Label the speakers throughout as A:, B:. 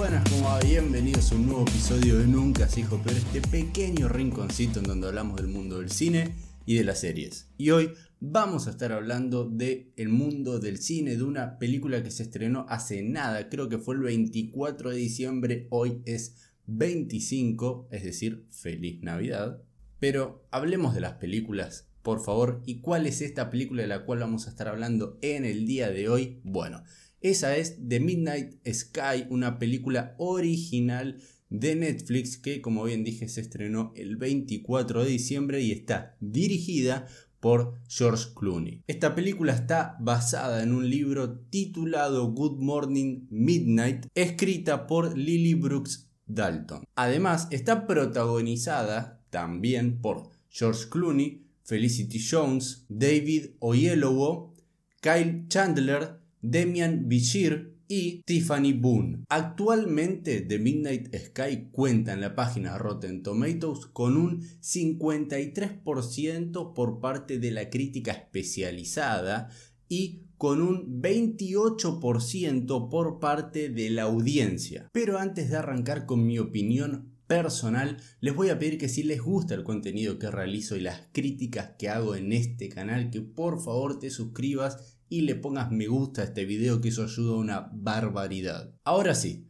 A: buenas, ¿cómo va? Bienvenidos a un nuevo episodio de Nunca se dijo pero este pequeño rinconcito en donde hablamos del mundo del cine y de las series. Y hoy vamos a estar hablando del el mundo del cine, de una película que se estrenó hace nada, creo que fue el 24 de diciembre, hoy es 25, es decir, feliz Navidad. Pero hablemos de las películas, por favor, ¿y cuál es esta película de la cual vamos a estar hablando en el día de hoy? Bueno, esa es The Midnight Sky, una película original de Netflix que como bien dije se estrenó el 24 de diciembre y está dirigida por George Clooney. Esta película está basada en un libro titulado Good Morning Midnight, escrita por Lily Brooks Dalton. Además, está protagonizada también por George Clooney, Felicity Jones, David Oyelowo, Kyle Chandler, Demian Bichir y Tiffany Boone. Actualmente The Midnight Sky cuenta en la página Rotten Tomatoes con un 53% por parte de la crítica especializada y con un 28% por parte de la audiencia. Pero antes de arrancar con mi opinión personal, les voy a pedir que si les gusta el contenido que realizo y las críticas que hago en este canal, que por favor te suscribas y le pongas me gusta a este video que eso ayuda a una barbaridad. Ahora sí,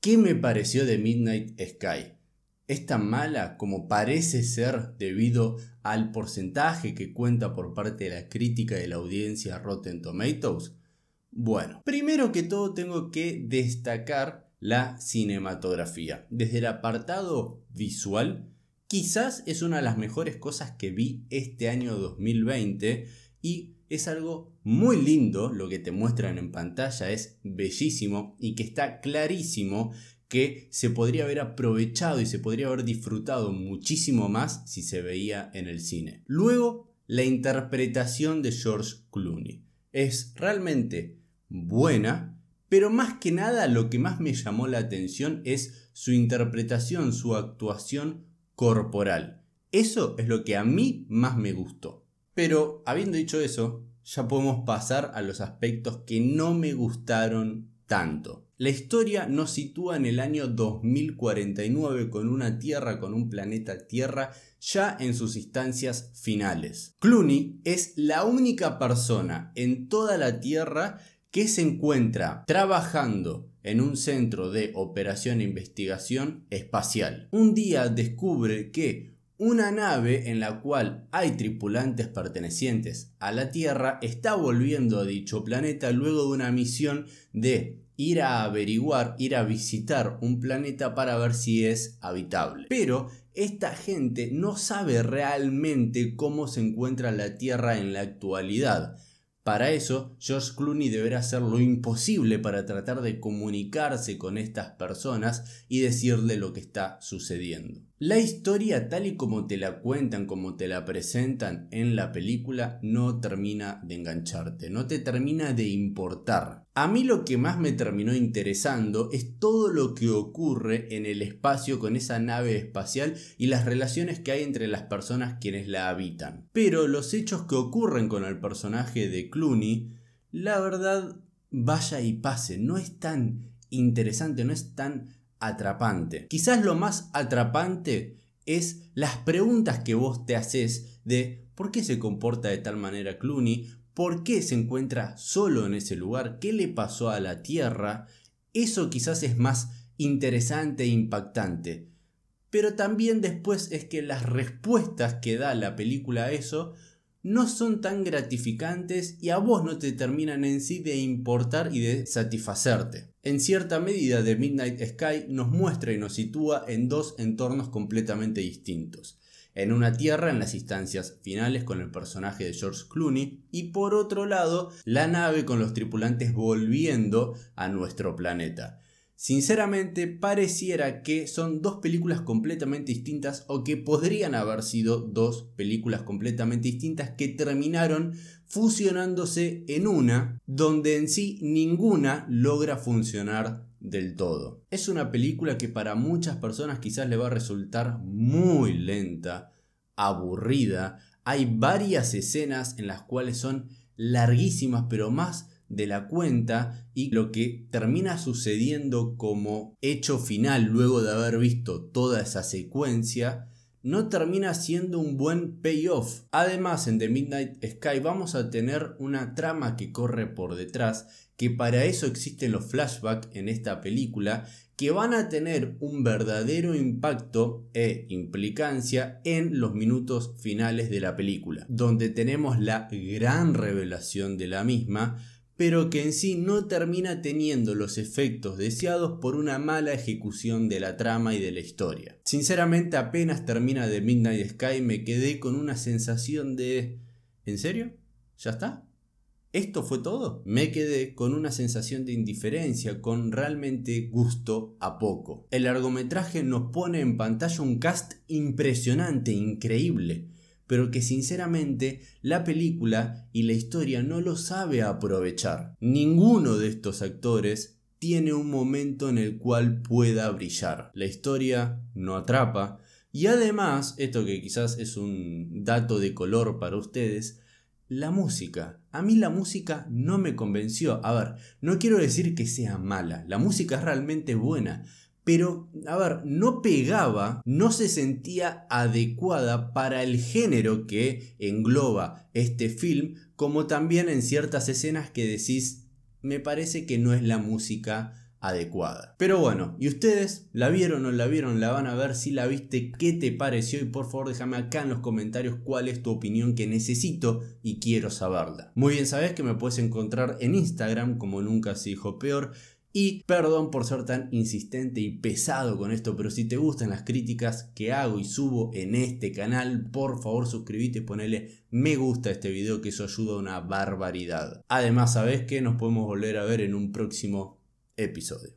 A: ¿qué me pareció de Midnight Sky? ¿Es tan mala como parece ser debido al porcentaje que cuenta por parte de la crítica de la audiencia Rotten Tomatoes? Bueno, primero que todo tengo que destacar la cinematografía. Desde el apartado visual, quizás es una de las mejores cosas que vi este año 2020 y es algo muy lindo lo que te muestran en pantalla, es bellísimo y que está clarísimo que se podría haber aprovechado y se podría haber disfrutado muchísimo más si se veía en el cine. Luego, la interpretación de George Clooney. Es realmente buena, pero más que nada lo que más me llamó la atención es su interpretación, su actuación corporal. Eso es lo que a mí más me gustó. Pero habiendo dicho eso, ya podemos pasar a los aspectos que no me gustaron tanto. La historia nos sitúa en el año 2049 con una Tierra, con un planeta Tierra ya en sus instancias finales. Clooney es la única persona en toda la Tierra que se encuentra trabajando en un centro de operación e investigación espacial. Un día descubre que una nave en la cual hay tripulantes pertenecientes a la Tierra está volviendo a dicho planeta luego de una misión de ir a averiguar, ir a visitar un planeta para ver si es habitable. Pero esta gente no sabe realmente cómo se encuentra la Tierra en la actualidad. Para eso, George Clooney deberá hacer lo imposible para tratar de comunicarse con estas personas y decirle lo que está sucediendo. La historia tal y como te la cuentan, como te la presentan en la película, no termina de engancharte, no te termina de importar. A mí lo que más me terminó interesando es todo lo que ocurre en el espacio con esa nave espacial y las relaciones que hay entre las personas quienes la habitan. Pero los hechos que ocurren con el personaje de Clooney, la verdad, vaya y pase, no es tan interesante, no es tan atrapante. Quizás lo más atrapante es las preguntas que vos te haces de por qué se comporta de tal manera Clooney, por qué se encuentra solo en ese lugar, qué le pasó a la Tierra. Eso quizás es más interesante e impactante. Pero también después es que las respuestas que da la película a eso no son tan gratificantes y a vos no te terminan en sí de importar y de satisfacerte. En cierta medida, The Midnight Sky nos muestra y nos sitúa en dos entornos completamente distintos. En una tierra en las instancias finales con el personaje de George Clooney y por otro lado la nave con los tripulantes volviendo a nuestro planeta. Sinceramente, pareciera que son dos películas completamente distintas o que podrían haber sido dos películas completamente distintas que terminaron fusionándose en una donde en sí ninguna logra funcionar del todo. Es una película que para muchas personas quizás le va a resultar muy lenta, aburrida. Hay varias escenas en las cuales son larguísimas, pero más de la cuenta y lo que termina sucediendo como hecho final luego de haber visto toda esa secuencia no termina siendo un buen payoff. Además, en The Midnight Sky vamos a tener una trama que corre por detrás, que para eso existen los flashbacks en esta película, que van a tener un verdadero impacto e implicancia en los minutos finales de la película, donde tenemos la gran revelación de la misma, pero que en sí no termina teniendo los efectos deseados por una mala ejecución de la trama y de la historia. Sinceramente apenas termina de Midnight Sky me quedé con una sensación de... ¿En serio? ¿Ya está? ¿Esto fue todo? Me quedé con una sensación de indiferencia, con realmente gusto a poco. El largometraje nos pone en pantalla un cast impresionante, increíble pero que sinceramente la película y la historia no lo sabe aprovechar. Ninguno de estos actores tiene un momento en el cual pueda brillar. La historia no atrapa y además, esto que quizás es un dato de color para ustedes, la música. A mí la música no me convenció. A ver, no quiero decir que sea mala, la música es realmente buena, pero, a ver, no pegaba, no se sentía adecuada para el género que engloba este film, como también en ciertas escenas que decís, me parece que no es la música adecuada. Pero bueno, ¿y ustedes la vieron o la vieron? ¿La van a ver? Si la viste, ¿qué te pareció? Y por favor déjame acá en los comentarios cuál es tu opinión que necesito y quiero saberla. Muy bien, sabes que me puedes encontrar en Instagram como nunca se dijo peor y perdón por ser tan insistente y pesado con esto, pero si te gustan las críticas que hago y subo en este canal, por favor suscríbete y ponele me gusta a este video que eso ayuda a una barbaridad. Además, sabes que nos podemos volver a ver en un próximo episodio.